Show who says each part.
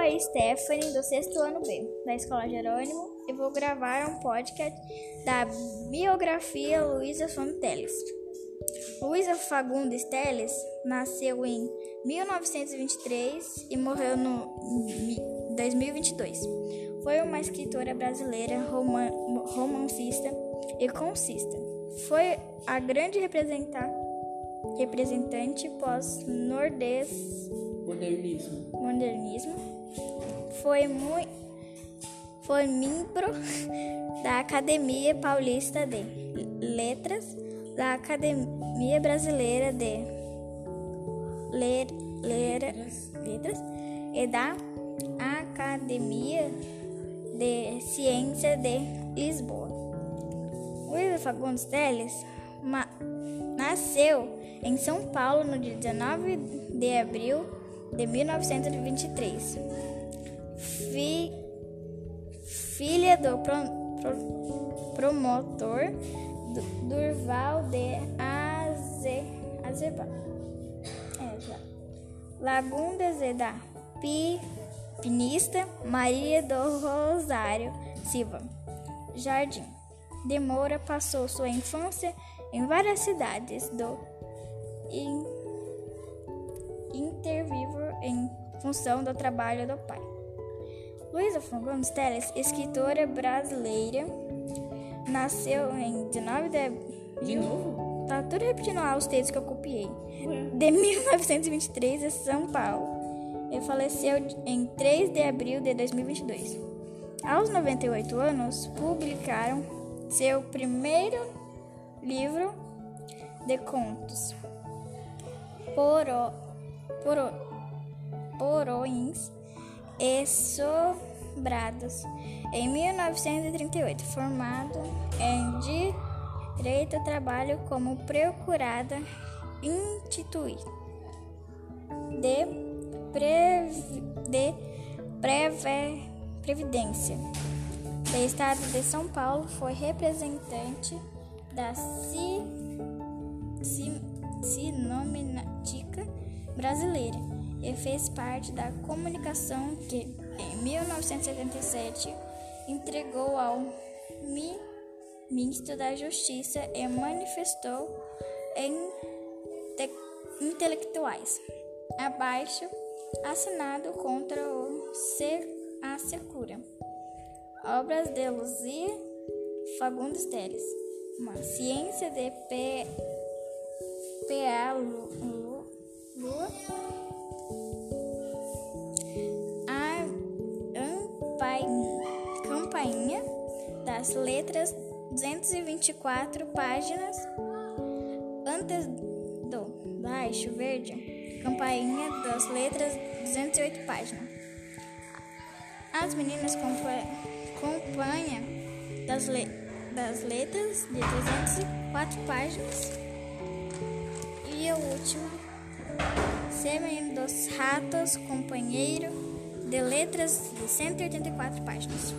Speaker 1: a Stephanie, do sexto ano B, da Escola Jerônimo, e vou gravar um podcast da biografia Luísa Fonteles. Luísa Fagundes Teles nasceu em 1923 e morreu no 2022. Foi uma escritora brasileira, roman romancista e concista. Foi a grande representante representante pós-nordês
Speaker 2: modernismo.
Speaker 1: modernismo. Foi muito foi membro da Academia Paulista de Letras, da Academia Brasileira de Ler, Ler, Letras e da Academia de Ciência de Lisboa. Luísa Fagundes Teles nasceu em São Paulo no dia 19 de abril de 1923. Fi, filha do pro, pro, promotor Durval de Aze, Azeba. É, Lagundas e da Pi, Pinista Maria do Rosário Silva Jardim. De Moura passou sua infância em várias cidades do intervivo em função do trabalho do pai. Luísa Fagundes Teles, escritora brasileira, nasceu em 19 de.
Speaker 2: De novo?
Speaker 1: Tá tudo repetindo lá os textos que eu copiei. De 1923 em São Paulo. E faleceu em 3 de abril de 2022. Aos 98 anos, publicaram seu primeiro livro de contos, Poro, poro, Porões e Sobrados, em 1938, formado em Direito Trabalho como procurada instituir de, prev, de preve, Previdência. Do Estado de São Paulo, foi representante da CI, Sinomática brasileira e fez parte da comunicação que, em 1977, entregou ao ministro da Justiça e manifestou em intelectuais abaixo assinado contra o a secura. Obras de Luzia Fagundes Teles. Uma ciência de P PA Lua, campainha das letras 224 páginas. Antes do baixo verde campainha das letras 208 páginas. As meninas acompanham das, le das letras de 304 páginas. E o último, Sêmen dos Ratos, companheiro, de letras de 184 páginas.